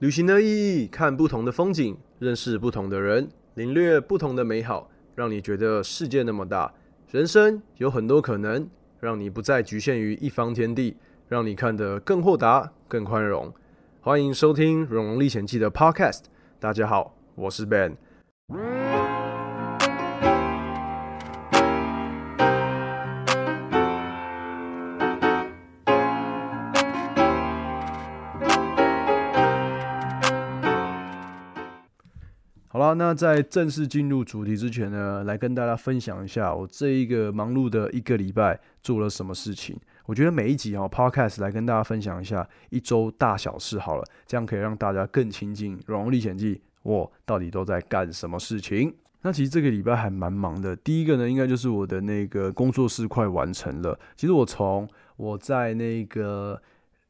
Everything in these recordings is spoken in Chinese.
旅行的意义，看不同的风景，认识不同的人，领略不同的美好，让你觉得世界那么大，人生有很多可能，让你不再局限于一方天地，让你看得更豁达、更宽容。欢迎收听《荣荣历险记》的 Podcast。大家好，我是 Ben。好，那在正式进入主题之前呢，来跟大家分享一下我这一个忙碌的一个礼拜做了什么事情。我觉得每一集哦 Podcast 来跟大家分享一下一周大小事好了，这样可以让大家更亲近《荣荣历险记》，我到底都在干什么事情。那其实这个礼拜还蛮忙的。第一个呢，应该就是我的那个工作室快完成了。其实我从我在那个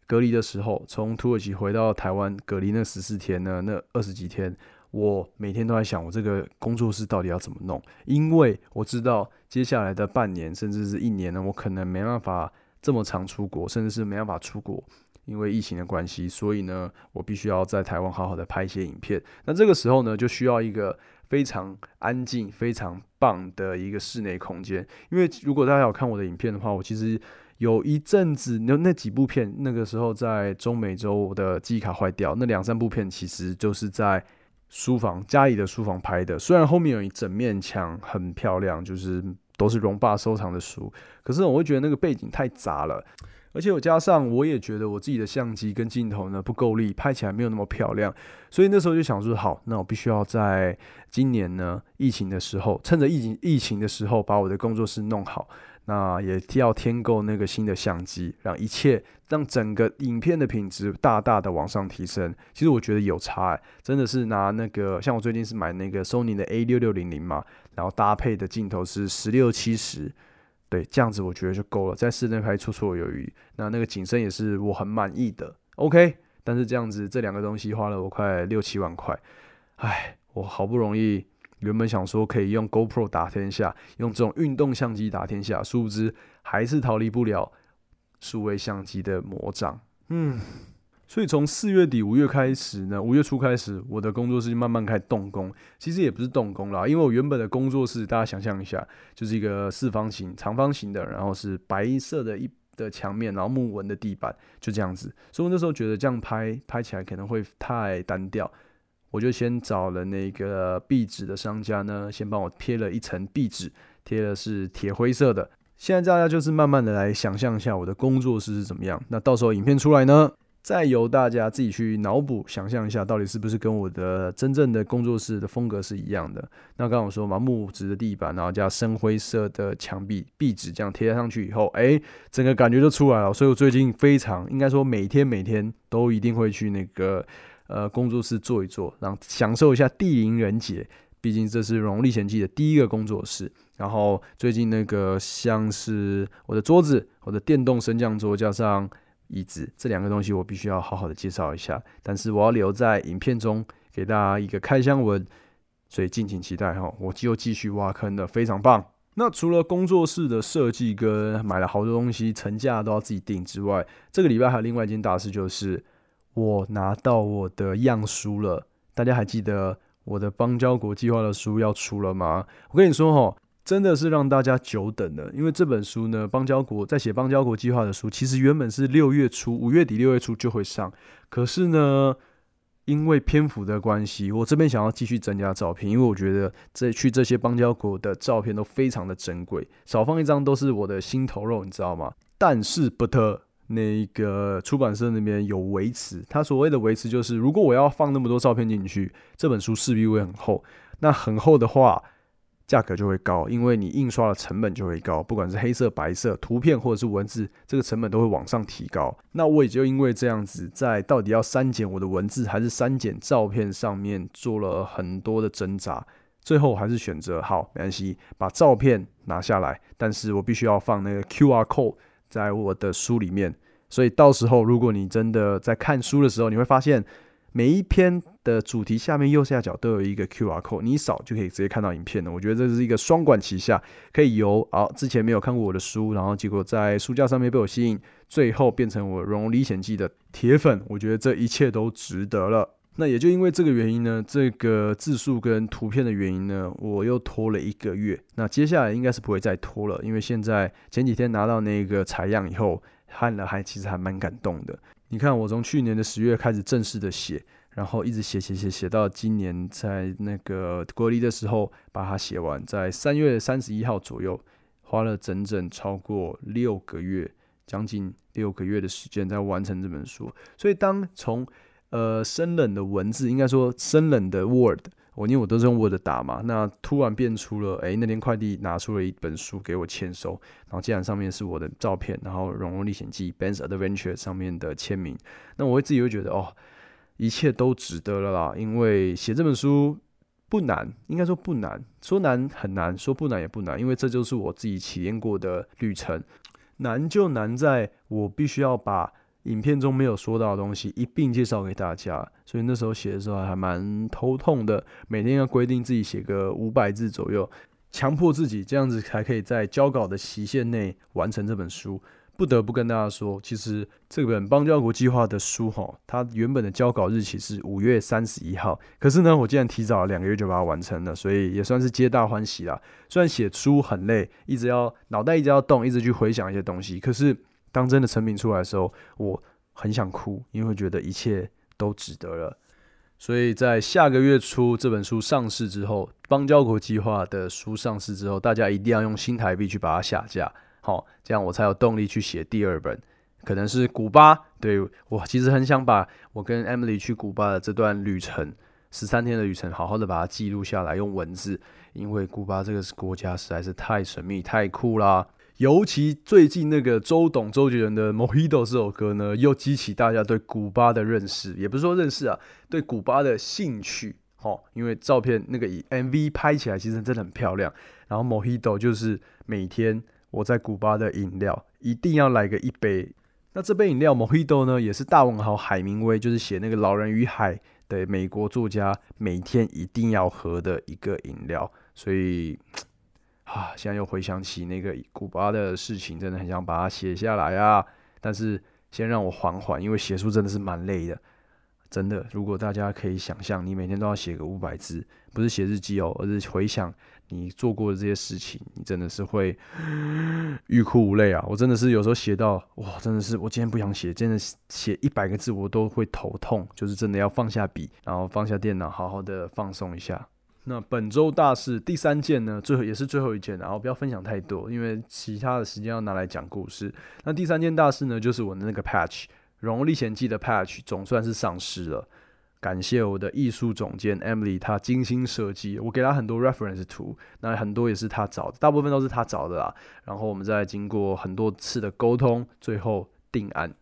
隔离的时候，从土耳其回到台湾隔离那十四天呢，那二十几天。我每天都在想，我这个工作室到底要怎么弄？因为我知道接下来的半年甚至是一年呢，我可能没办法这么长出国，甚至是没办法出国，因为疫情的关系。所以呢，我必须要在台湾好好的拍一些影片。那这个时候呢，就需要一个非常安静、非常棒的一个室内空间。因为如果大家有看我的影片的话，我其实有一阵子那那几部片，那个时候在中美洲，的记忆卡坏掉，那两三部片其实就是在。书房家里的书房拍的，虽然后面有一整面墙很漂亮，就是都是荣爸收藏的书，可是我会觉得那个背景太杂了，而且我加上我也觉得我自己的相机跟镜头呢不够力，拍起来没有那么漂亮，所以那时候就想说，好，那我必须要在今年呢疫情的时候，趁着疫情疫情的时候把我的工作室弄好。那也要添购那个新的相机，让一切让整个影片的品质大大的往上提升。其实我觉得有差，真的是拿那个像我最近是买那个 Sony 的 A 六六零零嘛，然后搭配的镜头是十六七十，对，这样子我觉得就够了，在室内拍绰绰有余。那那个景深也是我很满意的，OK。但是这样子这两个东西花了我快六七万块，唉，我好不容易。原本想说可以用 GoPro 打天下，用这种运动相机打天下，殊不知还是逃离不了数位相机的魔掌。嗯，所以从四月底五月开始呢，五月初开始，我的工作室慢慢开始动工。其实也不是动工啦，因为我原本的工作室，大家想象一下，就是一个四方形、长方形的，然后是白色的一的墙面，然后木纹的地板，就这样子。所以我那时候觉得这样拍拍起来可能会太单调。我就先找了那个壁纸的商家呢，先帮我贴了一层壁纸，贴的是铁灰色的。现在大家就是慢慢的来想象一下我的工作室是怎么样。那到时候影片出来呢，再由大家自己去脑补想象一下，到底是不是跟我的真正的工作室的风格是一样的。那刚刚我说嘛，木质的地板，然后加深灰色的墙壁壁纸，这样贴上去以后，哎，整个感觉就出来了。所以我最近非常应该说每天每天都一定会去那个。呃，工作室坐一坐，然后享受一下地灵人杰。毕竟这是《荣历险记》的第一个工作室。然后最近那个像是我的桌子、我的电动升降桌加上椅子这两个东西，我必须要好好的介绍一下。但是我要留在影片中给大家一个开箱文，所以敬请期待哈。我就继续挖坑的，非常棒。那除了工作室的设计跟买了好多东西，成架都要自己定之外，这个礼拜还有另外一件大事就是。我拿到我的样书了，大家还记得我的邦交国计划的书要出了吗？我跟你说哈，真的是让大家久等了，因为这本书呢，邦交国在写邦交国计划的书，其实原本是六月初、五月底、六月初就会上，可是呢，因为篇幅的关系，我这边想要继续增加照片，因为我觉得这去这些邦交国的照片都非常的珍贵，少放一张都是我的心头肉，你知道吗？但是不特。那个出版社那边有维持，他所谓的维持就是，如果我要放那么多照片进去，这本书势必会很厚。那很厚的话，价格就会高，因为你印刷的成本就会高，不管是黑色、白色图片或者是文字，这个成本都会往上提高。那我也就因为这样子，在到底要删减我的文字还是删减照片上面做了很多的挣扎，最后还是选择好没关系，把照片拿下来，但是我必须要放那个 Q R code。在我的书里面，所以到时候如果你真的在看书的时候，你会发现每一篇的主题下面右下角都有一个 Q R code，你扫就可以直接看到影片了。我觉得这是一个双管齐下，可以由啊之前没有看过我的书，然后结果在书架上面被我吸引，最后变成我《荣荣历险记》的铁粉。我觉得这一切都值得了。那也就因为这个原因呢，这个字数跟图片的原因呢，我又拖了一个月。那接下来应该是不会再拖了，因为现在前几天拿到那个采样以后，看了还其实还蛮感动的。你看，我从去年的十月开始正式的写，然后一直写写写写到今年在那个隔离的时候把它写完，在三月三十一号左右，花了整整超过六个月，将近六个月的时间在完成这本书。所以当从呃，生冷的文字，应该说生冷的 Word，我因为我都是用 Word 打嘛，那突然变出了，哎，那天快递拿出了一本书给我签收，然后竟然上面是我的照片，然后《荣荣历险记》Ben's Adventure 上面的签名，那我会自己会觉得，哦，一切都值得了啦，因为写这本书不难，应该说不难，说难很难，说不难也不难，因为这就是我自己体验过的旅程，难就难在我必须要把。影片中没有说到的东西一并介绍给大家，所以那时候写的时候还蛮头痛的。每天要规定自己写个五百字左右，强迫自己这样子才可以在交稿的期限内完成这本书。不得不跟大家说，其实这本邦交国计划的书哈，它原本的交稿日期是五月三十一号，可是呢，我竟然提早了两个月就把它完成了，所以也算是皆大欢喜啦。虽然写书很累，一直要脑袋一直要动，一直去回想一些东西，可是。当真的成品出来的时候，我很想哭，因为觉得一切都值得了。所以在下个月初这本书上市之后，邦交国计划的书上市之后，大家一定要用新台币去把它下架，好，这样我才有动力去写第二本，可能是古巴。对我其实很想把我跟 Emily 去古巴的这段旅程，十三天的旅程，好好的把它记录下来，用文字，因为古巴这个国家实在是太神秘、太酷啦。尤其最近那个周董周杰伦的《Mojito》这首歌呢，又激起大家对古巴的认识，也不是说认识啊，对古巴的兴趣。哦，因为照片那个 MV 拍起来其实真的很漂亮。然后《Mojito》就是每天我在古巴的饮料，一定要来个一杯。那这杯饮料《Mojito》呢，也是大文豪海明威，就是写那个《老人与海》的美国作家，每天一定要喝的一个饮料。所以。啊，现在又回想起那个古巴的事情，真的很想把它写下来啊！但是先让我缓缓，因为写书真的是蛮累的，真的。如果大家可以想象，你每天都要写个五百字，不是写日记哦，而是回想你做过的这些事情，你真的是会 欲哭无泪啊！我真的是有时候写到哇，真的是我今天不想写，真的写一百个字我都会头痛，就是真的要放下笔，然后放下电脑，好好的放松一下。那本周大事第三件呢，最后也是最后一件，然后不要分享太多，因为其他的时间要拿来讲故事。那第三件大事呢，就是我的那个 Patch《荣历险记》的 Patch 总算是上市了。感谢我的艺术总监 Emily，她精心设计，我给她很多 reference 图，那很多也是她找的，大部分都是她找的啦。然后我们再经过很多次的沟通，最后定案。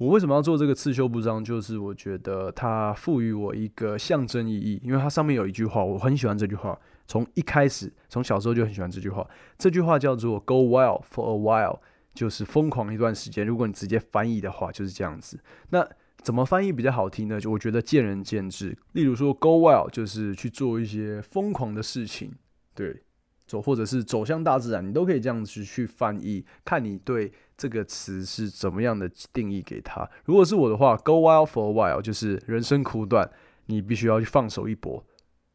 我为什么要做这个刺绣布章？就是我觉得它赋予我一个象征意义，因为它上面有一句话，我很喜欢这句话。从一开始，从小时候就很喜欢这句话。这句话叫做 “Go wild for a while”，就是疯狂一段时间。如果你直接翻译的话，就是这样子。那怎么翻译比较好听呢？就我觉得见仁见智。例如说，“Go wild” 就是去做一些疯狂的事情，对。走，或者是走向大自然，你都可以这样子去翻译，看你对这个词是怎么样的定义给他。如果是我的话，Go wild for a while，就是人生苦短，你必须要去放手一搏，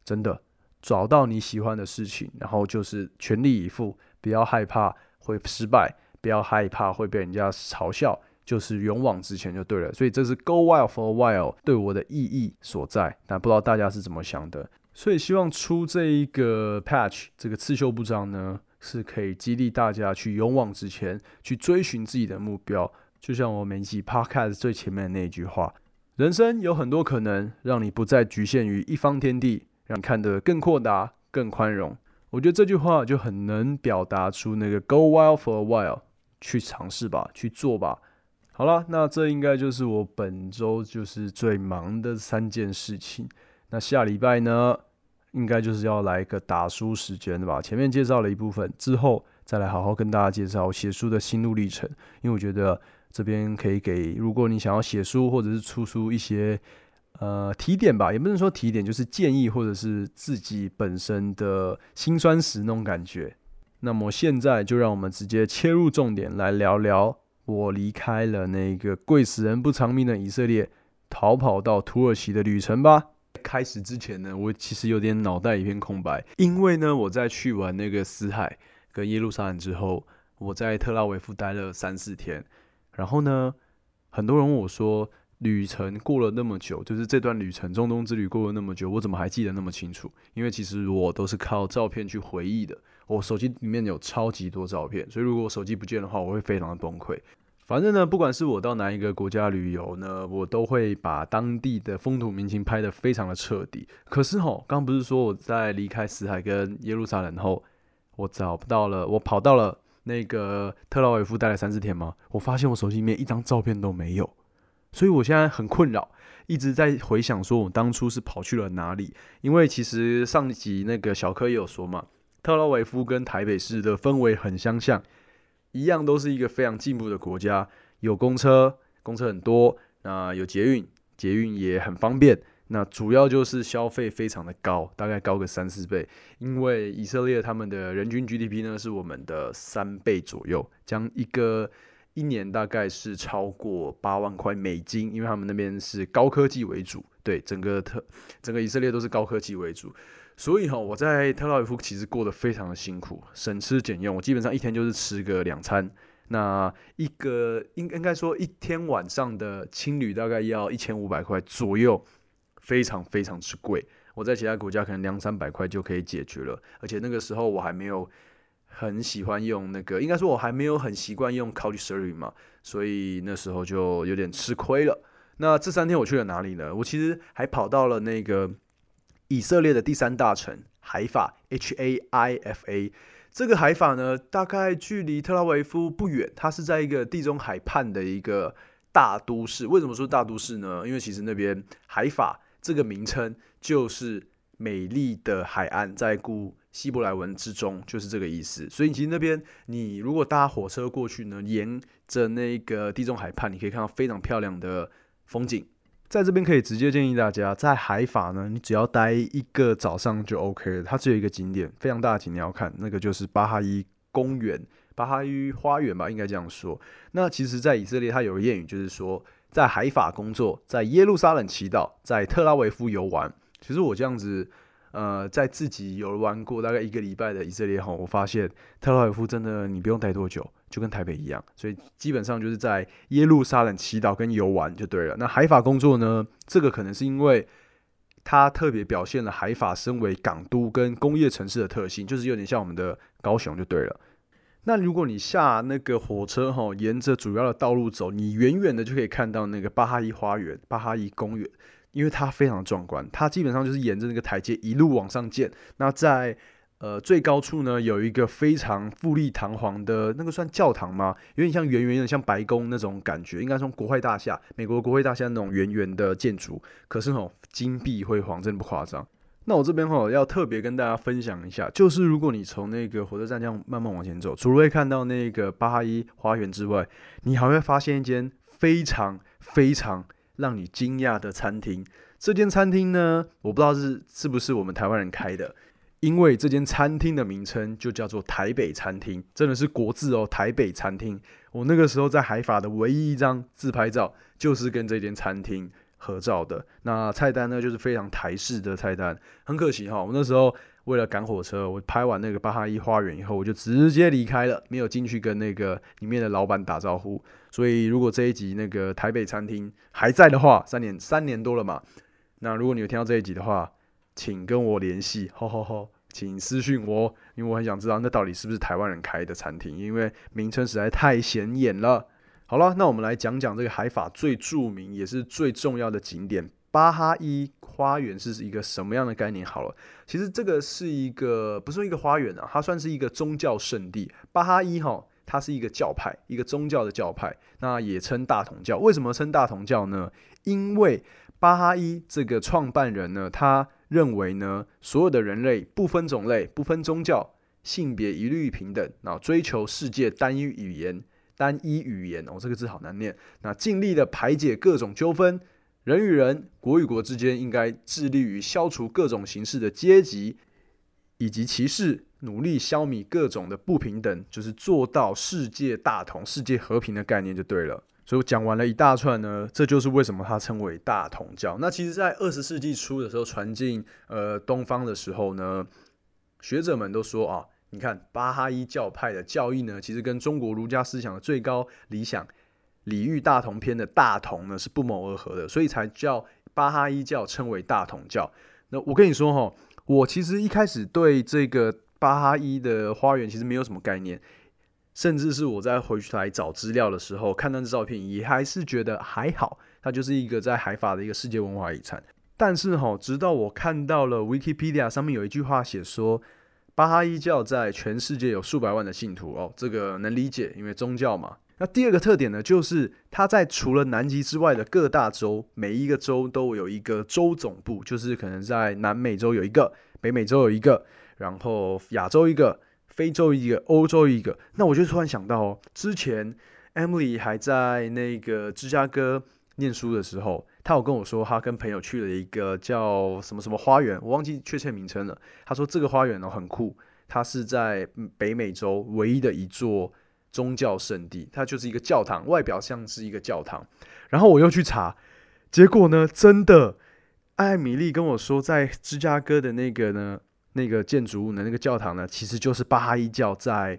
真的找到你喜欢的事情，然后就是全力以赴，不要害怕会失败，不要害怕会被人家嘲笑，就是勇往直前就对了。所以这是 Go wild for a while 对我的意义所在，但不知道大家是怎么想的。所以希望出这一个 patch，这个刺绣布章呢，是可以激励大家去勇往直前，去追寻自己的目标。就像我每集 podcast 最前面的那句话：人生有很多可能，让你不再局限于一方天地，让你看得更阔达、更宽容。我觉得这句话就很能表达出那个 go wild for a while，去尝试吧，去做吧。好了，那这应该就是我本周就是最忙的三件事情。那下礼拜呢？应该就是要来一个打书时间的吧。前面介绍了一部分之后，再来好好跟大家介绍写书的心路历程。因为我觉得这边可以给，如果你想要写书或者是出书一些呃提点吧，也不能说提点，就是建议或者是自己本身的辛酸史那种感觉。那么现在就让我们直接切入重点，来聊聊我离开了那个贵死人不偿命的以色列，逃跑到土耳其的旅程吧。开始之前呢，我其实有点脑袋一片空白，因为呢，我在去完那个死海跟耶路撒冷之后，我在特拉维夫待了三四天，然后呢，很多人问我说，旅程过了那么久，就是这段旅程中东之旅过了那么久，我怎么还记得那么清楚？因为其实我都是靠照片去回忆的，我手机里面有超级多照片，所以如果我手机不见的话，我会非常的崩溃。反正呢，不管是我到哪一个国家旅游呢，我都会把当地的风土民情拍得非常的彻底。可是吼，刚不是说我在离开死海跟耶路撒冷后，我找不到了，我跑到了那个特拉维夫待了三四天吗？我发现我手机里面一张照片都没有，所以我现在很困扰，一直在回想说我当初是跑去了哪里。因为其实上集那个小柯也有说嘛，特拉维夫跟台北市的氛围很相像。一样都是一个非常进步的国家，有公车，公车很多，那有捷运，捷运也很方便。那主要就是消费非常的高，大概高个三四倍。因为以色列他们的人均 GDP 呢是我们的三倍左右，将一个一年大概是超过八万块美金，因为他们那边是高科技为主，对整个特整个以色列都是高科技为主。所以哈，我在特拉维夫其实过得非常的辛苦，省吃俭用。我基本上一天就是吃个两餐，那一个应应该说一天晚上的青旅大概要一千五百块左右，非常非常之贵。我在其他国家可能两三百块就可以解决了，而且那个时候我还没有很喜欢用那个，应该说我还没有很习惯用 Couchsurfing 嘛，所以那时候就有点吃亏了。那这三天我去了哪里呢？我其实还跑到了那个。以色列的第三大城海法 （H A I F A），这个海法呢，大概距离特拉维夫不远。它是在一个地中海畔的一个大都市。为什么说大都市呢？因为其实那边海法这个名称就是美丽的海岸，在古希伯来文之中就是这个意思。所以其实那边你如果搭火车过去呢，沿着那个地中海畔，你可以看到非常漂亮的风景。在这边可以直接建议大家，在海法呢，你只要待一个早上就 OK 了。它只有一个景点，非常大的景点要看，那个就是巴哈伊公园、巴哈伊花园吧，应该这样说。那其实，在以色列，它有个谚语，就是说，在海法工作，在耶路撒冷祈祷，在特拉维夫游玩。其实我这样子。呃，在自己游玩过大概一个礼拜的以色列后，我发现特拉维夫真的你不用待多久，就跟台北一样，所以基本上就是在耶路撒冷祈祷跟游玩就对了。那海法工作呢？这个可能是因为它特别表现了海法身为港都跟工业城市的特性，就是有点像我们的高雄就对了。那如果你下那个火车哈，沿着主要的道路走，你远远的就可以看到那个巴哈伊花园、巴哈伊公园。因为它非常壮观，它基本上就是沿着那个台阶一路往上建。那在呃最高处呢，有一个非常富丽堂皇的那个算教堂吗？有点像圆圆的，像白宫那种感觉，应该从国会大厦，美国国会大厦那种圆圆的建筑。可是哦，金碧辉煌，真的不夸张。那我这边哈要特别跟大家分享一下，就是如果你从那个火车站这样慢慢往前走，除了会看到那个巴哈伊花园之外，你还会发现一间非常非常。让你惊讶的餐厅，这间餐厅呢，我不知道是是不是我们台湾人开的，因为这间餐厅的名称就叫做台北餐厅，真的是国字哦，台北餐厅。我那个时候在海法的唯一一张自拍照，就是跟这间餐厅合照的。那菜单呢，就是非常台式的菜单。很可惜哈，我那时候。为了赶火车，我拍完那个巴哈伊花园以后，我就直接离开了，没有进去跟那个里面的老板打招呼。所以，如果这一集那个台北餐厅还在的话，三年三年多了嘛，那如果你有听到这一集的话，请跟我联系，吼吼吼，请私讯我，因为我很想知道那到底是不是台湾人开的餐厅，因为名称实在太显眼了。好了，那我们来讲讲这个海法最著名也是最重要的景点。巴哈伊花园是一个什么样的概念？好了，其实这个是一个不是一个花园啊，它算是一个宗教圣地。巴哈伊哈，它是一个教派，一个宗教的教派，那也称大同教。为什么称大同教呢？因为巴哈伊这个创办人呢，他认为呢，所有的人类不分种类、不分宗教、性别一律平等，那追求世界单一语言、单一语言哦，这个字好难念。那尽力的排解各种纠纷。人与人、国与国之间应该致力于消除各种形式的阶级以及歧视，努力消弭各种的不平等，就是做到世界大同、世界和平的概念就对了。所以我讲完了一大串呢，这就是为什么它称为大同教。那其实，在二十世纪初的时候传进呃东方的时候呢，学者们都说啊，你看巴哈伊教派的教义呢，其实跟中国儒家思想的最高理想《礼遇大同篇》的大同呢是不谋而合的，所以才叫巴哈伊教称为大同教。那我跟你说哈，我其实一开始对这个巴哈伊的花园其实没有什么概念。甚至是我在回去来找资料的时候，看到这照片，也还是觉得还好，它就是一个在海法的一个世界文化遗产。但是哈，直到我看到了 Wikipedia 上面有一句话写说，巴哈伊教在全世界有数百万的信徒哦，这个能理解，因为宗教嘛。那第二个特点呢，就是它在除了南极之外的各大洲，每一个州都有一个州总部，就是可能在南美洲有一个，北美洲有一个，然后亚洲一个。非洲一个，欧洲一个，那我就突然想到哦，之前 Emily 还在那个芝加哥念书的时候，她有跟我说，她跟朋友去了一个叫什么什么花园，我忘记确切名称了。她说这个花园呢很酷，它是在北美洲唯一的一座宗教圣地，它就是一个教堂，外表像是一个教堂。然后我又去查，结果呢，真的，艾米丽跟我说，在芝加哥的那个呢。那个建筑物呢？那个教堂呢？其实就是巴哈伊教在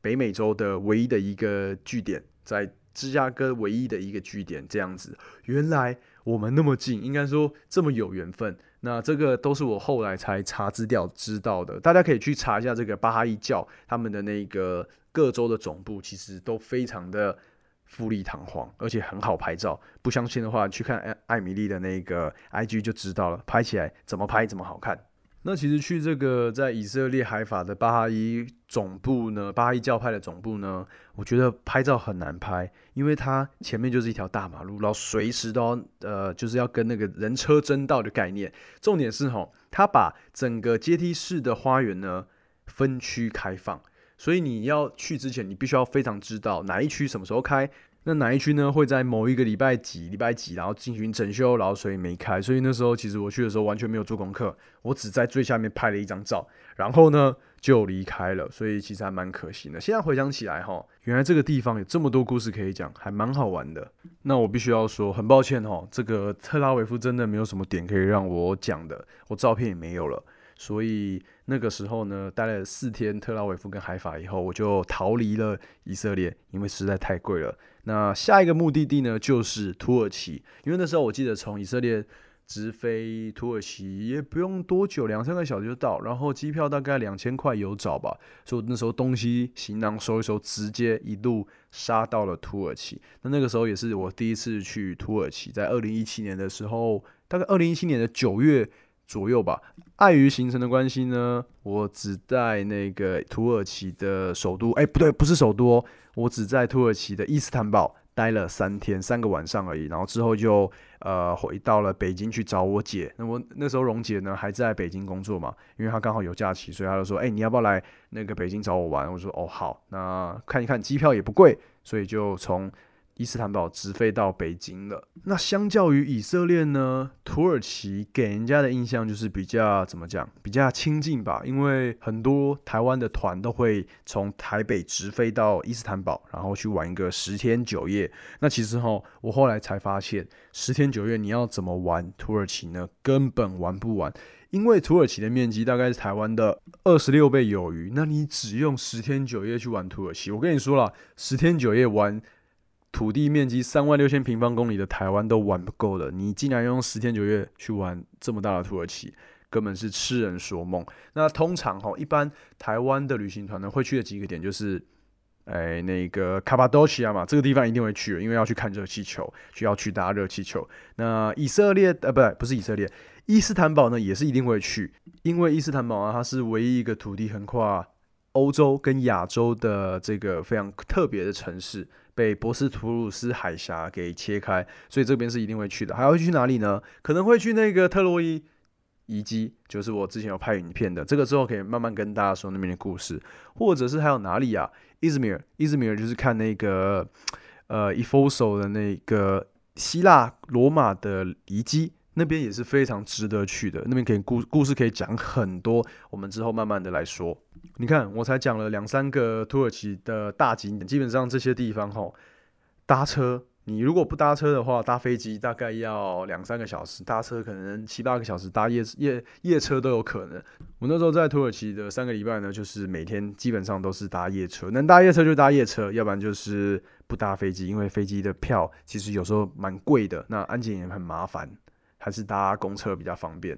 北美洲的唯一的一个据点，在芝加哥唯一的一个据点。这样子，原来我们那么近，应该说这么有缘分。那这个都是我后来才查资料知道的。大家可以去查一下这个巴哈伊教他们的那个各州的总部，其实都非常的富丽堂皇，而且很好拍照。不相信的话，去看艾艾米丽的那个 IG 就知道了，拍起来怎么拍怎么好看。那其实去这个在以色列海法的巴哈伊总部呢，巴哈伊教派的总部呢，我觉得拍照很难拍，因为它前面就是一条大马路，然后随时都要呃，就是要跟那个人车争道的概念。重点是吼，它把整个阶梯式的花园呢分区开放，所以你要去之前，你必须要非常知道哪一区什么时候开。那哪一区呢？会在某一个礼拜几、礼拜几，然后进行整修，然后所以没开。所以那时候其实我去的时候完全没有做功课，我只在最下面拍了一张照，然后呢就离开了。所以其实还蛮可惜的。现在回想起来哈，原来这个地方有这么多故事可以讲，还蛮好玩的。那我必须要说，很抱歉哈，这个特拉维夫真的没有什么点可以让我讲的，我照片也没有了。所以那个时候呢，待了四天特拉维夫跟海法以后，我就逃离了以色列，因为实在太贵了。那下一个目的地呢，就是土耳其，因为那时候我记得从以色列直飞土耳其也不用多久，两三个小时就到，然后机票大概两千块有找吧，所以那时候东西行囊收一收，直接一路杀到了土耳其。那那个时候也是我第一次去土耳其，在二零一七年的时候，大概二零一七年的九月。左右吧。碍于行程的关系呢，我只在那个土耳其的首都，哎，不对，不是首都哦，我只在土耳其的伊斯坦堡待了三天，三个晚上而已。然后之后就呃回到了北京去找我姐。那我那时候蓉姐呢还在北京工作嘛，因为她刚好有假期，所以她就说，哎，你要不要来那个北京找我玩？我说，哦，好，那看一看机票也不贵，所以就从。伊斯坦堡直飞到北京了。那相较于以色列呢，土耳其给人家的印象就是比较怎么讲，比较亲近吧。因为很多台湾的团都会从台北直飞到伊斯坦堡，然后去玩一个十天九夜。那其实哈，我后来才发现，十天九夜你要怎么玩土耳其呢？根本玩不完，因为土耳其的面积大概是台湾的二十六倍有余。那你只用十天九夜去玩土耳其，我跟你说了，十天九夜玩。土地面积三万六千平方公里的台湾都玩不够了，你竟然用十天九夜去玩这么大的土耳其，根本是痴人说梦。那通常哈，一般台湾的旅行团呢会去的几个点就是，哎，那个卡巴多西亚嘛，这个地方一定会去，因为要去看热气球，需要去搭热气球。那以色列呃，不，不是以色列，伊斯坦堡呢也是一定会去，因为伊斯坦堡啊，它是唯一一个土地横跨欧洲跟亚洲的这个非常特别的城市。被博斯图鲁斯海峡给切开，所以这边是一定会去的。还要去哪里呢？可能会去那个特洛伊遗迹，就是我之前有拍影片的。这个之后可以慢慢跟大家说那边的故事，或者是还有哪里啊？伊兹米尔，伊兹米尔就是看那个呃伊夫索的那个希腊罗马的遗迹，那边也是非常值得去的。那边可以故故事可以讲很多，我们之后慢慢的来说。你看，我才讲了两三个土耳其的大景点，基本上这些地方吼，搭车。你如果不搭车的话，搭飞机大概要两三个小时，搭车可能七八个小时，搭夜夜夜车都有可能。我那时候在土耳其的三个礼拜呢，就是每天基本上都是搭夜车，能搭夜车就搭夜车，要不然就是不搭飞机，因为飞机的票其实有时候蛮贵的，那安检也很麻烦，还是搭公车比较方便。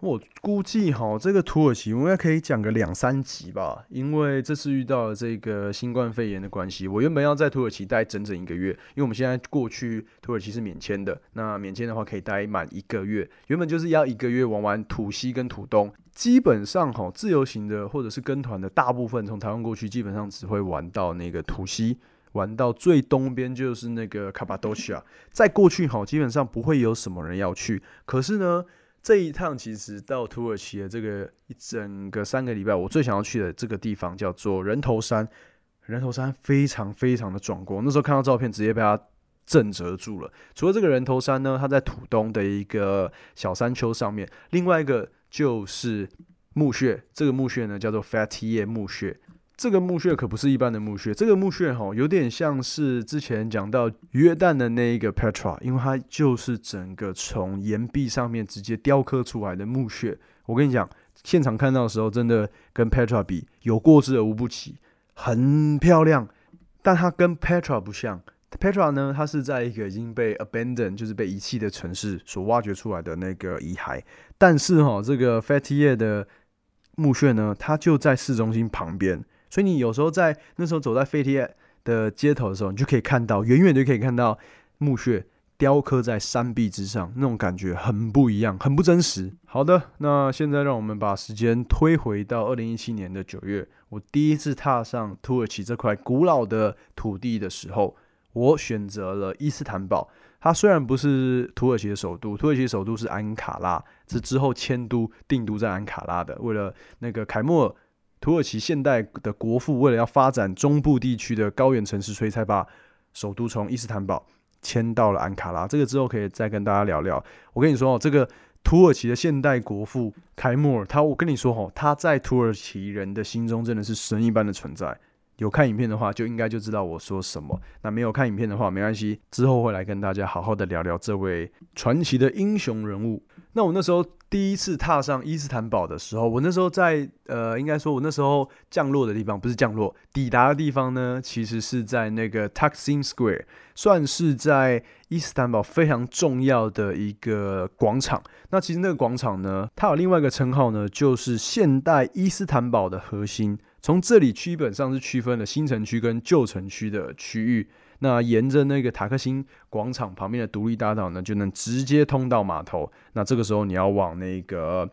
我估计哈，这个土耳其我应该可以讲个两三集吧，因为这次遇到了这个新冠肺炎的关系。我原本要在土耳其待整整一个月，因为我们现在过去土耳其是免签的，那免签的话可以待满一个月。原本就是要一个月玩完土西跟土东，基本上哈，自由行的或者是跟团的大部分从台湾过去，基本上只会玩到那个土西，玩到最东边就是那个卡巴多西亚，再过去哈，基本上不会有什么人要去。可是呢？这一趟其实到土耳其的这个一整个三个礼拜，我最想要去的这个地方叫做人头山。人头山非常非常的壮观，那时候看到照片直接被它震折住了。除了这个人头山呢，它在土东的一个小山丘上面，另外一个就是墓穴，这个墓穴呢叫做 Fatih 墓穴。这个墓穴可不是一般的墓穴，这个墓穴哈有点像是之前讲到约旦的那一个 Petra，因为它就是整个从岩壁上面直接雕刻出来的墓穴。我跟你讲，现场看到的时候，真的跟 Petra 比有过之而无不及，很漂亮。但它跟 Petra 不像，Petra 呢，它是在一个已经被 abandon 就是被遗弃的城市所挖掘出来的那个遗骸。但是哈，这个 Fatih 的墓穴呢，它就在市中心旁边。所以你有时候在那时候走在费提的街头的时候，你就可以看到远远就可以看到墓穴雕刻在山壁之上，那种感觉很不一样，很不真实。好的，那现在让我们把时间推回到二零一七年的九月，我第一次踏上土耳其这块古老的土地的时候，我选择了伊斯坦堡。它虽然不是土耳其的首都，土耳其首都是安卡拉，是之后迁都定都在安卡拉的，为了那个凯末尔。土耳其现代的国父为了要发展中部地区的高原城市，所以才把首都从伊斯坦堡迁到了安卡拉。这个之后可以再跟大家聊聊。我跟你说哦，这个土耳其的现代国父凯莫尔，他我跟你说哦，他在土耳其人的心中真的是神一般的存在。有看影片的话，就应该就知道我说什么。那没有看影片的话，没关系，之后会来跟大家好好的聊聊这位传奇的英雄人物。那我那时候第一次踏上伊斯坦堡的时候，我那时候在呃，应该说我那时候降落的地方不是降落，抵达的地方呢，其实是在那个 Taksim Square，算是在伊斯坦堡非常重要的一个广场。那其实那个广场呢，它有另外一个称号呢，就是现代伊斯坦堡的核心。从这里基本上是区分了新城区跟旧城区的区域。那沿着那个塔克辛广场旁边的独立大道呢，就能直接通到码头。那这个时候你要往那个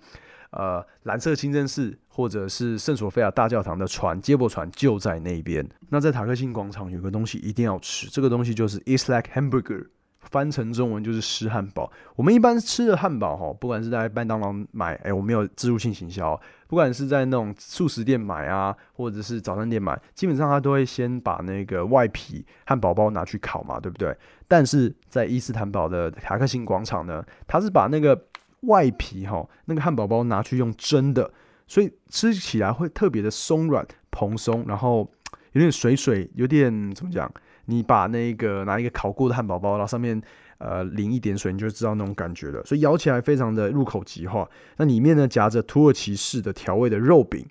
呃蓝色清真寺或者是圣索菲亚大教堂的船接驳船就在那边。那在塔克辛广场有个东西一定要吃，这个东西就是 Islak Hamburger。翻成中文就是湿汉堡。我们一般吃的汉堡哈，不管是在麦当劳买，哎，我没有自助性行销；不管是在那种素食店买啊，或者是早餐店买，基本上他都会先把那个外皮汉堡包拿去烤嘛，对不对？但是在伊斯坦堡的塔克辛广场呢，他是把那个外皮哈，那个汉堡包拿去用蒸的，所以吃起来会特别的松软蓬松，然后有点水水，有点怎么讲？你把那个拿一个烤过的汉堡包，然后上面呃淋一点水，你就知道那种感觉了。所以咬起来非常的入口即化。那里面呢夹着土耳其式的调味的肉饼，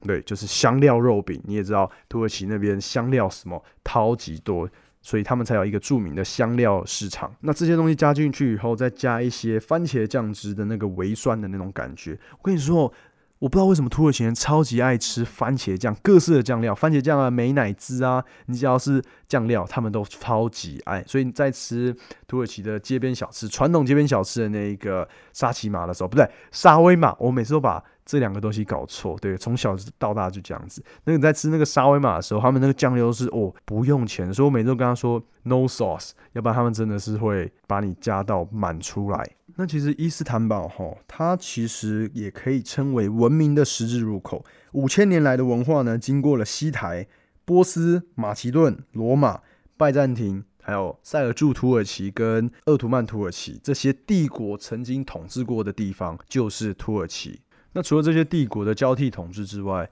对，就是香料肉饼。你也知道土耳其那边香料什么超级多，所以他们才有一个著名的香料市场。那这些东西加进去以后，再加一些番茄酱汁的那个微酸的那种感觉。我跟你说。我不知道为什么土耳其人超级爱吃番茄酱，各式的酱料，番茄酱啊、美乃滋啊，你只要是酱料，他们都超级爱。所以你在吃土耳其的街边小吃，传统街边小吃的那一个沙琪玛的时候，不对，沙威玛，我每次都把这两个东西搞错。对，从小到大就这样子。那你在吃那个沙威玛的时候，他们那个酱料是哦不用钱，所以我每次都跟他说 no sauce，要不然他们真的是会把你加到满出来。那其实伊斯坦堡哈，它其实也可以称为文明的十字入口。五千年来的文化呢，经过了西台、波斯、马其顿、罗马、拜占庭，还有塞尔柱土耳其跟鄂图曼土耳其这些帝国曾经统治过的地方，就是土耳其。那除了这些帝国的交替统治之外，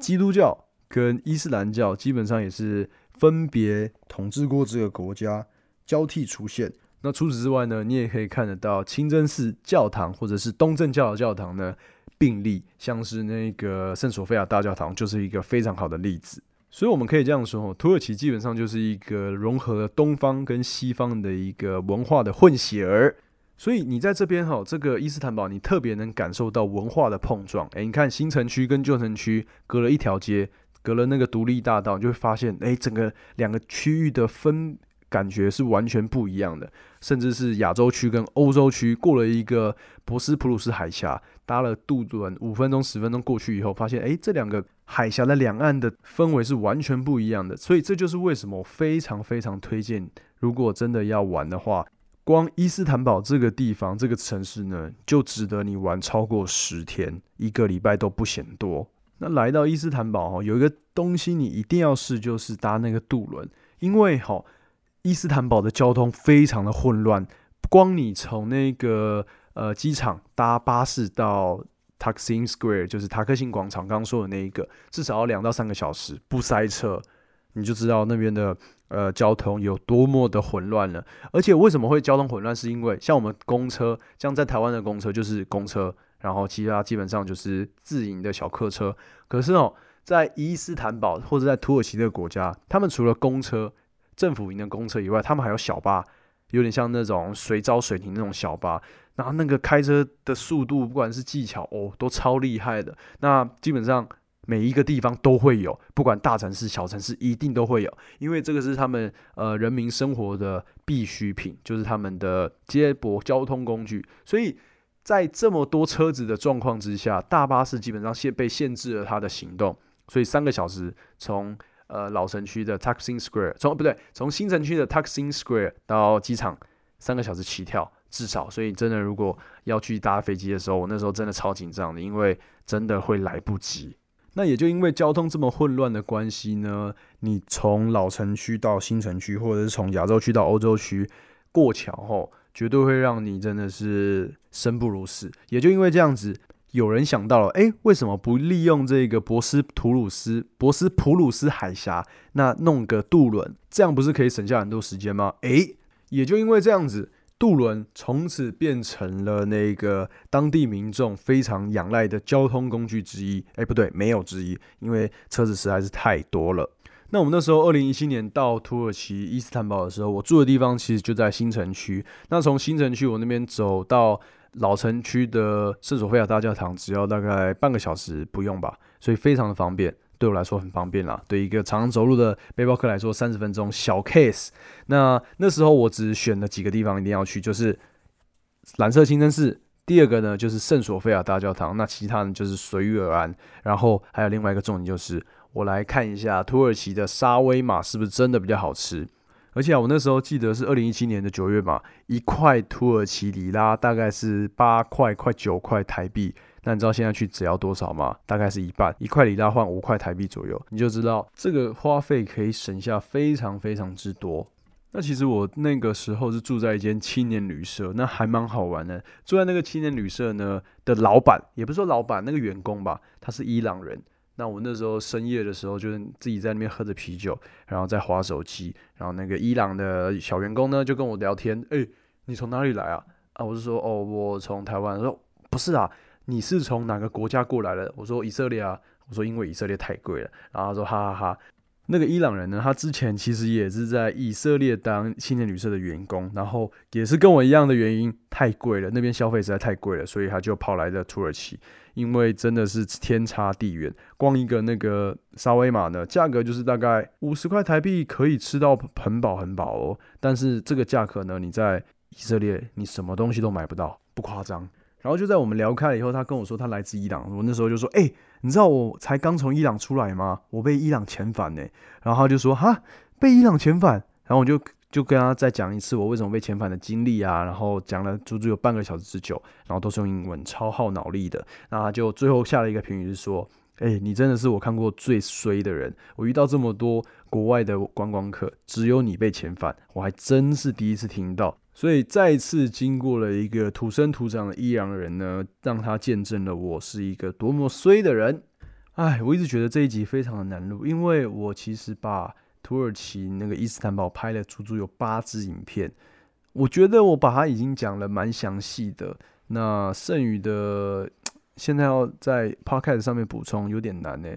基督教跟伊斯兰教基本上也是分别统治过这个国家交替出现。那除此之外呢，你也可以看得到清真寺教堂或者是东正教的教堂呢并立，像是那个圣索菲亚大教堂就是一个非常好的例子。所以我们可以这样说，土耳其基本上就是一个融合了东方跟西方的一个文化的混血儿。所以你在这边哈，这个伊斯坦堡，你特别能感受到文化的碰撞。诶，你看新城区跟旧城区隔了一条街，隔了那个独立大道，你就会发现，诶，整个两个区域的分感觉是完全不一样的。甚至是亚洲区跟欧洲区，过了一个博斯普鲁斯海峡，搭了渡轮，五分钟、十分钟过去以后，发现，诶，这两个海峡的两岸的氛围是完全不一样的。所以这就是为什么我非常非常推荐，如果真的要玩的话。光伊斯坦堡这个地方，这个城市呢，就值得你玩超过十天，一个礼拜都不嫌多。那来到伊斯坦堡哈，有一个东西你一定要试，就是搭那个渡轮，因为哈，伊斯坦堡的交通非常的混乱。光你从那个呃机场搭巴士到 Taksim Square，就是塔克辛广场，刚刚说的那一个，至少要两到三个小时，不塞车，你就知道那边的。呃，交通有多么的混乱了，而且为什么会交通混乱？是因为像我们公车，像在台湾的公车就是公车，然后其他基本上就是自营的小客车。可是哦，在伊斯坦堡或者在土耳其这个国家，他们除了公车、政府营的公车以外，他们还有小巴，有点像那种随招随停那种小巴。然后那个开车的速度，不管是技巧哦，都超厉害的。那基本上。每一个地方都会有，不管大城市、小城市，一定都会有，因为这个是他们呃人民生活的必需品，就是他们的接驳交通工具。所以在这么多车子的状况之下，大巴士基本上限被限制了它的行动。所以三个小时从呃老城区的 Taksim Square，从不对，从新城区的 Taksim Square 到机场三个小时起跳，至少。所以真的，如果要去搭飞机的时候，我那时候真的超紧张的，因为真的会来不及。那也就因为交通这么混乱的关系呢，你从老城区到新城区，或者是从亚洲区到欧洲区过桥后，绝对会让你真的是生不如死。也就因为这样子，有人想到了，哎，为什么不利用这个博斯图鲁斯、博斯普鲁斯海峡，那弄个渡轮，这样不是可以省下很多时间吗？哎，也就因为这样子。渡轮从此变成了那个当地民众非常仰赖的交通工具之一。哎，不对，没有之一，因为车子实在是太多了。那我们那时候二零一七年到土耳其伊斯坦堡的时候，我住的地方其实就在新城区。那从新城区我那边走到老城区的圣索菲亚大教堂，只要大概半个小时不用吧，所以非常的方便。对我来说很方便啦，对一个常常走路的背包客来说，三十分钟小 case。那那时候我只选了几个地方一定要去，就是蓝色清真寺，第二个呢就是圣索菲亚大教堂，那其他呢就是随遇而安。然后还有另外一个重点就是，我来看一下土耳其的沙威玛是不是真的比较好吃。而且啊，我那时候记得是二零一七年的九月嘛，一块土耳其里拉大概是八块快九块台币。那你知道现在去只要多少吗？大概是一半，一块里拉换五块台币左右，你就知道这个花费可以省下非常非常之多。那其实我那个时候是住在一间青年旅社，那还蛮好玩的。住在那个青年旅社呢的老板，也不是说老板，那个员工吧，他是伊朗人。那我那时候深夜的时候，就是自己在那边喝着啤酒，然后在划手机，然后那个伊朗的小员工呢就跟我聊天，哎，你从哪里来啊？啊，我是说，哦，我从台湾。说不是啊。你是从哪个国家过来的？我说以色列啊。我说因为以色列太贵了。然后他说哈哈哈。那个伊朗人呢，他之前其实也是在以色列当青年旅社的员工，然后也是跟我一样的原因，太贵了，那边消费实在太贵了，所以他就跑来的土耳其。因为真的是天差地远，光一个那个沙威玛呢，价格就是大概五十块台币可以吃到很饱很饱哦。但是这个价格呢，你在以色列你什么东西都买不到，不夸张。然后就在我们聊开了以后，他跟我说他来自伊朗。我那时候就说：“哎，你知道我才刚从伊朗出来吗？我被伊朗遣返呢。”然后他就说：“哈，被伊朗遣返？”然后我就就跟他再讲一次我为什么被遣返的经历啊。然后讲了足足有半个小时之久，然后都是用英文，超耗脑力的。然后他就最后下了一个评语是说：“哎，你真的是我看过最衰的人。我遇到这么多国外的观光客，只有你被遣返，我还真是第一次听到。”所以再次经过了一个土生土长的伊朗人呢，让他见证了我是一个多么衰的人。哎，我一直觉得这一集非常的难录，因为我其实把土耳其那个伊斯坦堡拍了足足有八支影片，我觉得我把它已经讲了蛮详细的。那剩余的 现在要在 podcast 上面补充有点难呢。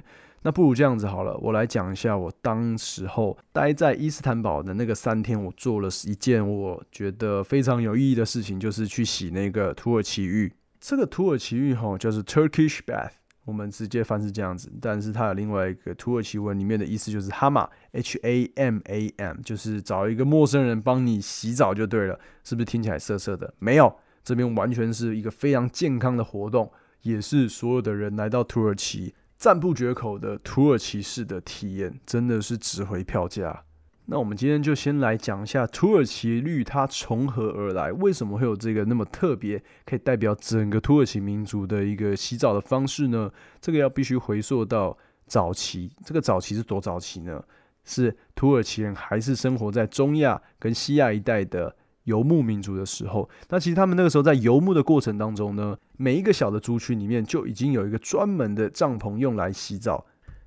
那不如这样子好了，我来讲一下我当时候待在伊斯坦堡的那个三天，我做了一件我觉得非常有意义的事情，就是去洗那个土耳其浴。这个土耳其浴哈，就是 Turkish bath。我们直接翻是这样子，但是它有另外一个土耳其文里面的意思，就是 Hama，H A M A M，就是找一个陌生人帮你洗澡就对了，是不是听起来涩涩的？没有，这边完全是一个非常健康的活动，也是所有的人来到土耳其赞不绝口的土耳其式的体验，真的是值回票价。那我们今天就先来讲一下土耳其绿它从何而来，为什么会有这个那么特别，可以代表整个土耳其民族的一个洗澡的方式呢？这个要必须回溯到早期，这个早期是多早期呢？是土耳其人还是生活在中亚跟西亚一带的游牧民族的时候？那其实他们那个时候在游牧的过程当中呢，每一个小的族群里面就已经有一个专门的帐篷用来洗澡。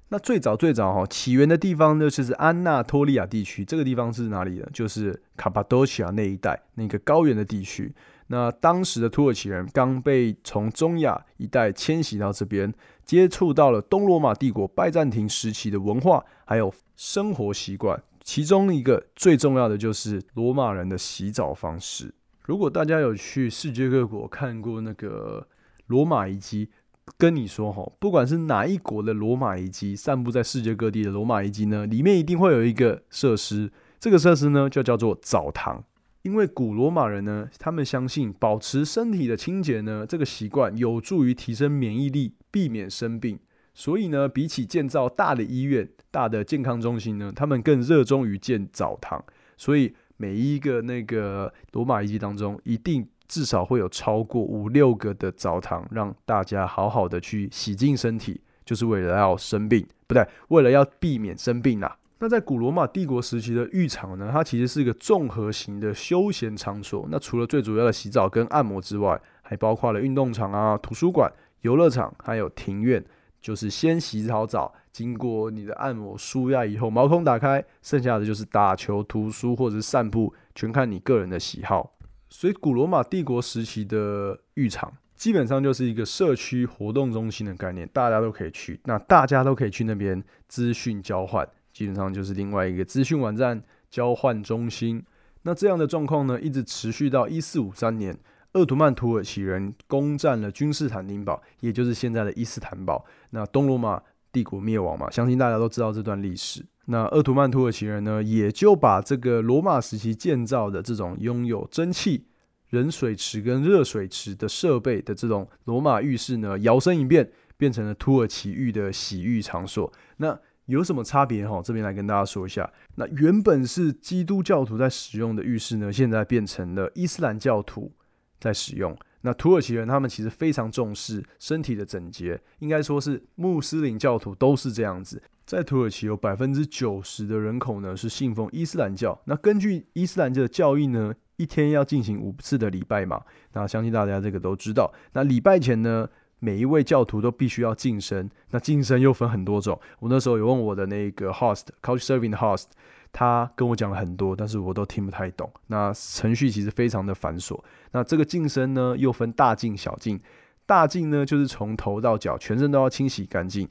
那最早最早哈起源的地方呢，就是安纳托利亚地区。这个地方是哪里呢？就是卡巴多奇亚那一带那个高原的地区。那当时的土耳其人刚被从中亚一带迁徙到这边，接触到了东罗马帝国拜占庭时期的文化还有生活习惯。其中一个最重要的就是罗马人的洗澡方式。如果大家有去世界各国看过那个罗马遗迹。跟你说哈，不管是哪一国的罗马遗迹，散布在世界各地的罗马遗迹呢，里面一定会有一个设施，这个设施呢就叫做澡堂。因为古罗马人呢，他们相信保持身体的清洁呢，这个习惯有助于提升免疫力，避免生病。所以呢，比起建造大的医院、大的健康中心呢，他们更热衷于建澡堂。所以每一个那个罗马遗迹当中，一定。至少会有超过五六个的澡堂，让大家好好的去洗净身体，就是为了要生病，不对，为了要避免生病啊。那在古罗马帝国时期的浴场呢，它其实是一个综合型的休闲场所。那除了最主要的洗澡跟按摩之外，还包括了运动场啊、图书馆、游乐场，还有庭院。就是先洗好澡，经过你的按摩舒压以后，毛孔打开，剩下的就是打球、图书或者散步，全看你个人的喜好。所以，古罗马帝国时期的浴场基本上就是一个社区活动中心的概念，大家都可以去。那大家都可以去那边资讯交换，基本上就是另外一个资讯网站交换中心。那这样的状况呢，一直持续到一四五三年，鄂图曼土耳其人攻占了君士坦丁堡，也就是现在的伊斯坦堡。那东罗马帝国灭亡嘛，相信大家都知道这段历史。那鄂图曼土耳其人呢，也就把这个罗马时期建造的这种拥有蒸汽、冷水池跟热水池的设备的这种罗马浴室呢，摇身一变，变成了土耳其浴的洗浴场所。那有什么差别哈？这边来跟大家说一下。那原本是基督教徒在使用的浴室呢，现在变成了伊斯兰教徒在使用。那土耳其人他们其实非常重视身体的整洁，应该说是穆斯林教徒都是这样子。在土耳其有百分之九十的人口呢是信奉伊斯兰教。那根据伊斯兰教的教义呢，一天要进行五次的礼拜嘛。那相信大家这个都知道。那礼拜前呢，每一位教徒都必须要净身。那净身又分很多种。我那时候有问我的那个 host，couch serving 的 host，他跟我讲了很多，但是我都听不太懂。那程序其实非常的繁琐。那这个净身呢，又分大净、小净。大净呢，就是从头到脚全身都要清洗干净。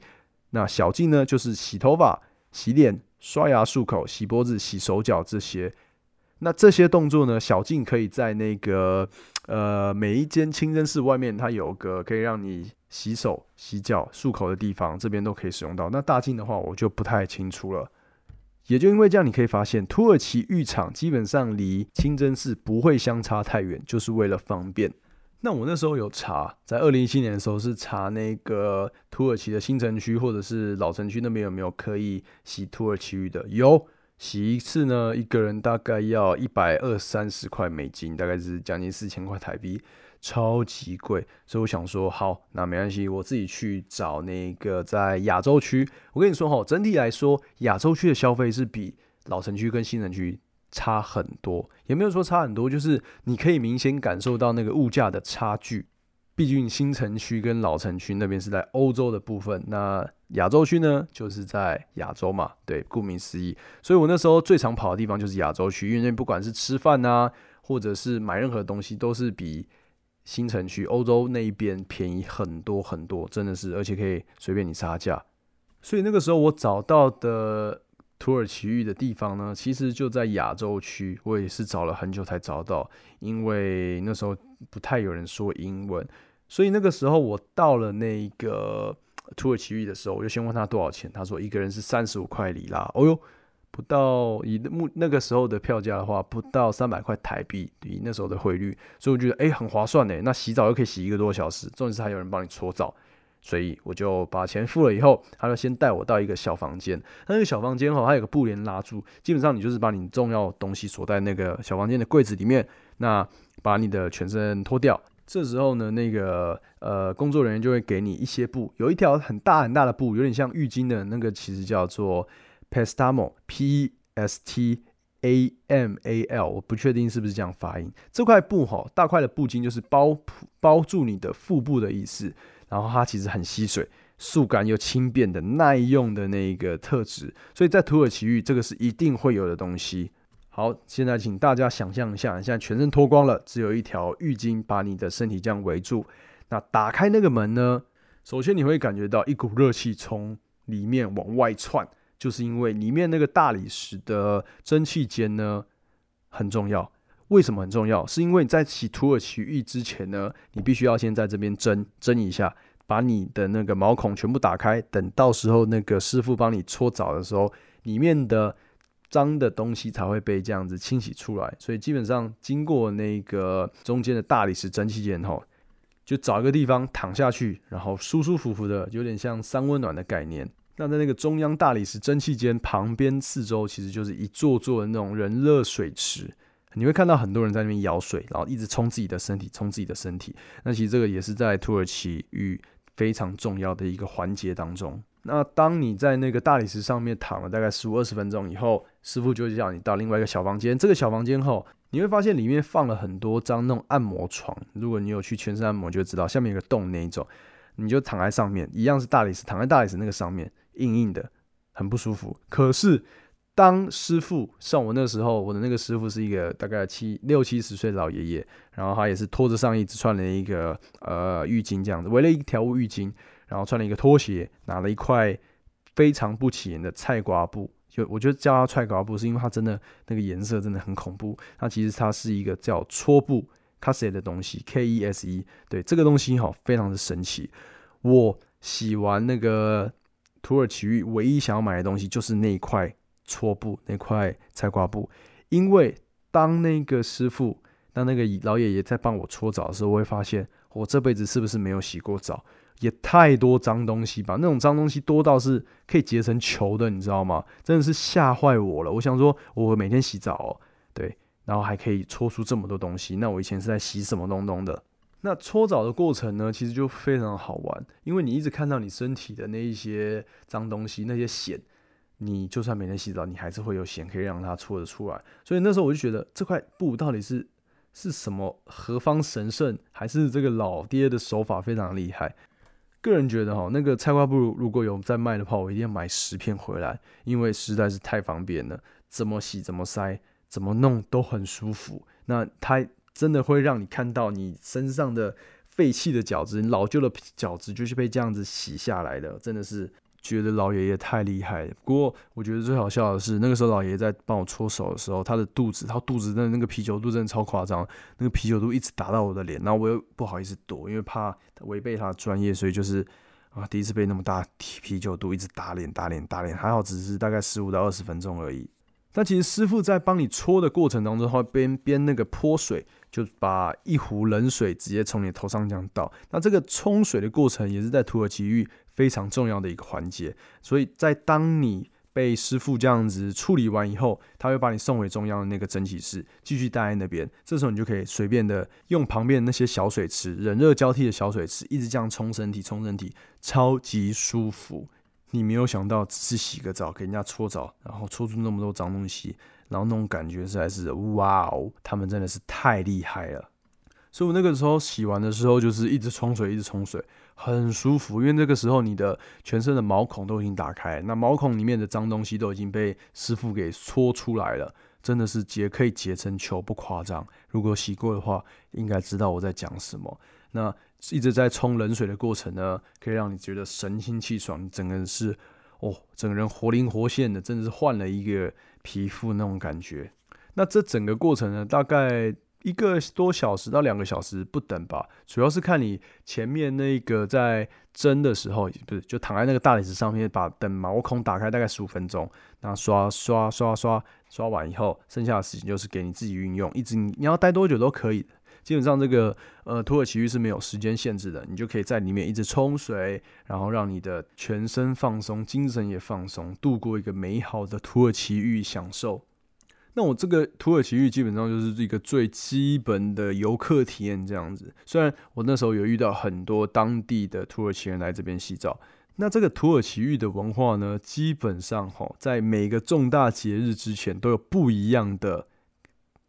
那小净呢，就是洗头发、洗脸、刷牙、漱口、洗脖子、洗手脚这些。那这些动作呢，小净可以在那个呃每一间清真寺外面，它有个可以让你洗手、洗脚、漱口的地方，这边都可以使用到。那大净的话，我就不太清楚了。也就因为这样，你可以发现土耳其浴场基本上离清真寺不会相差太远，就是为了方便。那我那时候有查，在二零一七年的时候是查那个土耳其的新城区或者是老城区那边有没有可以洗土耳其浴的？有，洗一次呢，一个人大概要一百二三十块美金，大概是将近四千块台币，超级贵。所以我想说，好，那没关系，我自己去找那个在亚洲区。我跟你说哈，整体来说，亚洲区的消费是比老城区跟新城区。差很多，也没有说差很多，就是你可以明显感受到那个物价的差距。毕竟新城区跟老城区那边是在欧洲的部分，那亚洲区呢，就是在亚洲嘛，对，顾名思义。所以我那时候最常跑的地方就是亚洲区，因为那不管是吃饭啊，或者是买任何东西，都是比新城区、欧洲那一边便宜很多很多，真的是，而且可以随便你杀价。所以那个时候我找到的土耳其浴的地方呢，其实就在亚洲区。我也是找了很久才找到，因为那时候不太有人说英文。所以那个时候我到了那个土耳其浴的时候，我就先问他多少钱。他说一个人是三十五块里拉。哦哟，不到以目那个时候的票价的话，不到三百块台币，以那时候的汇率，所以我觉得哎很划算呢。那洗澡又可以洗一个多小时，重点是还有人帮你搓澡。所以我就把钱付了以后，他就先带我到一个小房间。那个小房间哈，它有个布帘拉住，基本上你就是把你重要东西锁在那个小房间的柜子里面。那把你的全身脱掉，这时候呢，那个呃工作人员就会给你一些布，有一条很大很大的布，有点像浴巾的那个，其实叫做 Pestamo PESTA M A L，我不确定是不是这样发音。这块布哈，大块的布巾就是包包住你的腹部的意思。然后它其实很吸水、速干又轻便的耐用的那个特质，所以在土耳其浴这个是一定会有的东西。好，现在请大家想象一下，现在全身脱光了，只有一条浴巾把你的身体这样围住。那打开那个门呢？首先你会感觉到一股热气从里面往外窜，就是因为里面那个大理石的蒸汽间呢很重要。为什么很重要？是因为你在洗土耳其浴之前呢，你必须要先在这边蒸蒸一下，把你的那个毛孔全部打开。等到时候那个师傅帮你搓澡的时候，里面的脏的东西才会被这样子清洗出来。所以基本上经过那个中间的大理石蒸汽间后，就找一个地方躺下去，然后舒舒服服的，有点像三温暖的概念。那在那个中央大理石蒸汽间旁边四周，其实就是一座座的那种人热水池。你会看到很多人在那边舀水，然后一直冲自己的身体，冲自己的身体。那其实这个也是在土耳其浴非常重要的一个环节当中。那当你在那个大理石上面躺了大概十五二十分钟以后，师傅就会叫你到另外一个小房间。这个小房间后，你会发现里面放了很多张那种按摩床。如果你有去全身按摩，就知道下面有个洞那一种，你就躺在上面，一样是大理石，躺在大理石那个上面，硬硬的，很不舒服。可是当师傅像我那时候，我的那个师傅是一个大概七六七十岁的老爷爷，然后他也是拖着上衣，只穿了一个呃浴巾这样子，围了一条浴巾，然后穿了一个拖鞋，拿了一块非常不起眼的菜瓜布，就我觉得叫它菜瓜布，是因为它真的那个颜色真的很恐怖。它其实它是一个叫搓布 k a s e 的东西，K E S E，对这个东西哈，非常的神奇。我洗完那个土耳其浴，唯一想要买的东西就是那一块。搓布那块菜瓜布，因为当那个师傅，当那个老爷爷在帮我搓澡的时候，我会发现我这辈子是不是没有洗过澡？也太多脏东西吧，那种脏东西多到是可以结成球的，你知道吗？真的是吓坏我了。我想说，我每天洗澡，对，然后还可以搓出这么多东西，那我以前是在洗什么东东的？那搓澡的过程呢，其实就非常好玩，因为你一直看到你身体的那一些脏东西，那些藓。你就算每天洗澡，你还是会有藓可以让它搓得出来。所以那时候我就觉得这块布到底是是什么何方神圣，还是这个老爹的手法非常厉害？个人觉得哈，那个菜瓜布如果有在卖的话，我一定要买十片回来，因为实在是太方便了，怎么洗怎么塞怎么弄都很舒服。那它真的会让你看到你身上的废弃的角质、老旧的角质就是被这样子洗下来的，真的是。觉得老爷爷太厉害。不过我觉得最好笑的是，那个时候老爷爷在帮我搓手的时候，他的肚子，他肚子的那个啤酒肚真的超夸张，那个啤酒肚一直打到我的脸，然后我又不好意思躲，因为怕违背他的专业，所以就是啊，第一次被那么大啤酒肚一直打脸、打脸、打脸，还好只是大概十五到二十分钟而已。但其实师傅在帮你搓的过程当中，会边边那个泼水，就把一壶冷水直接从你头上这样倒。那这个冲水的过程也是在土耳其浴。非常重要的一个环节，所以在当你被师傅这样子处理完以后，他会把你送回中央的那个蒸汽室，继续待在那边。这时候你就可以随便的用旁边那些小水池，冷热交替的小水池，一直这样冲身体，冲身体，超级舒服。你没有想到，只是洗个澡，给人家搓澡，然后搓出那么多脏东西，然后那种感觉实在是哇哦，他们真的是太厉害了。所以我那个时候洗完的时候，就是一直冲水，一直冲水，很舒服。因为那个时候你的全身的毛孔都已经打开，那毛孔里面的脏东西都已经被师傅给搓出来了，真的是结可以结成球，不夸张。如果洗过的话，应该知道我在讲什么。那一直在冲冷水的过程呢，可以让你觉得神清气爽，整个人是哦，整个人活灵活现的，真的是换了一个皮肤那种感觉。那这整个过程呢，大概一个多小时到两个小时不等吧，主要是看你前面那个在蒸的时候，不是就躺在那个大理石上面，把等毛孔打开大概十五分钟，然后刷刷刷刷刷完以后，剩下的时间就是给你自己运用，一直你要待多久都可以。基本上这个呃土耳其浴是没有时间限制的，你就可以在里面一直冲水，然后让你的全身放松，精神也放松，度过一个美好的土耳其浴享受。那我这个土耳其浴基本上就是一个最基本的游客体验这样子。虽然我那时候有遇到很多当地的土耳其人来这边洗澡，那这个土耳其浴的文化呢，基本上哈，在每个重大节日之前都有不一样的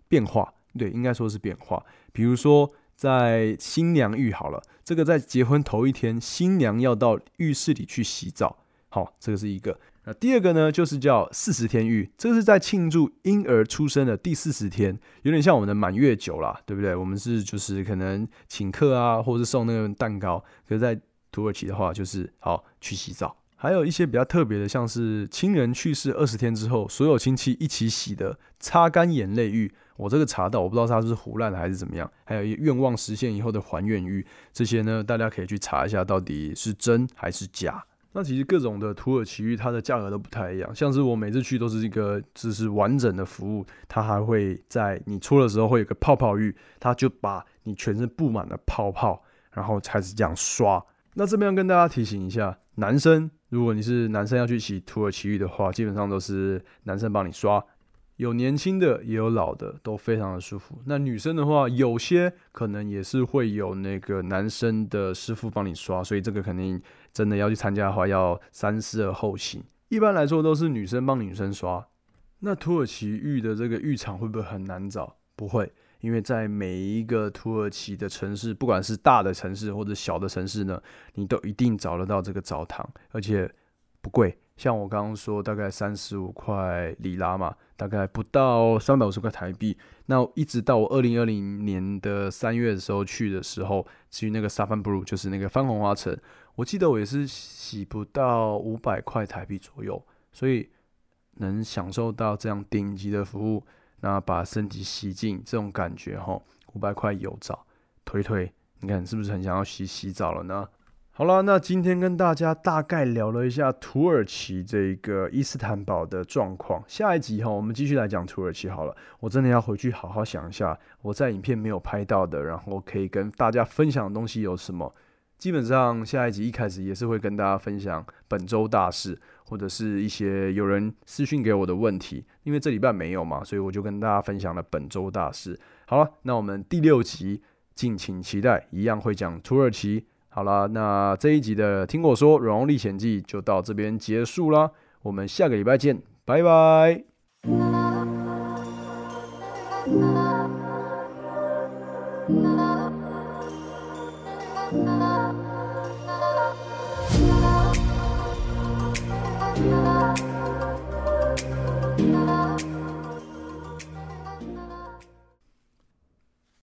变化。对，应该说是变化。比如说在新娘浴好了，这个在结婚头一天，新娘要到浴室里去洗澡。好，这个是一个。那第二个呢，就是叫四十天浴，这个是在庆祝婴儿出生的第四十天，有点像我们的满月酒啦，对不对？我们是就是可能请客啊，或者是送那个蛋糕。可是，在土耳其的话，就是好去洗澡。还有一些比较特别的，像是亲人去世二十天之后，所有亲戚一起洗的擦干眼泪浴。我这个查到，我不知道它是胡乱的还是怎么样。还有愿望实现以后的还愿欲，这些呢，大家可以去查一下，到底是真还是假。那其实各种的土耳其浴，它的价格都不太一样。像是我每次去都是一个就是完整的服务，它还会在你出的时候会有个泡泡浴，它就把你全身布满了泡泡，然后开始这样刷。那这边跟大家提醒一下，男生如果你是男生要去洗土耳其浴的话，基本上都是男生帮你刷。有年轻的，也有老的，都非常的舒服。那女生的话，有些可能也是会有那个男生的师傅帮你刷，所以这个肯定真的要去参加的话，要三思而后行。一般来说都是女生帮女生刷。那土耳其浴的这个浴场会不会很难找？不会，因为在每一个土耳其的城市，不管是大的城市或者小的城市呢，你都一定找得到这个澡堂，而且不贵。像我刚刚说，大概三十五块里拉嘛，大概不到三百五十块台币。那一直到我二零二零年的三月的时候去的时候，至于那个沙帆 blue，就是那个番红花城，我记得我也是洗不到五百块台币左右。所以能享受到这样顶级的服务，那把身体洗净这种感觉哈，五百块有澡，推推，你看是不是很想要洗洗澡了呢？好了，那今天跟大家大概聊了一下土耳其这个伊斯坦堡的状况。下一集哈，我们继续来讲土耳其好了。我真的要回去好好想一下，我在影片没有拍到的，然后可以跟大家分享的东西有什么。基本上下一集一开始也是会跟大家分享本周大事，或者是一些有人私讯给我的问题。因为这礼拜没有嘛，所以我就跟大家分享了本周大事。好了，那我们第六集敬请期待，一样会讲土耳其。好了，那这一集的《听我说软欧历险记》就到这边结束啦，我们下个礼拜见，拜拜。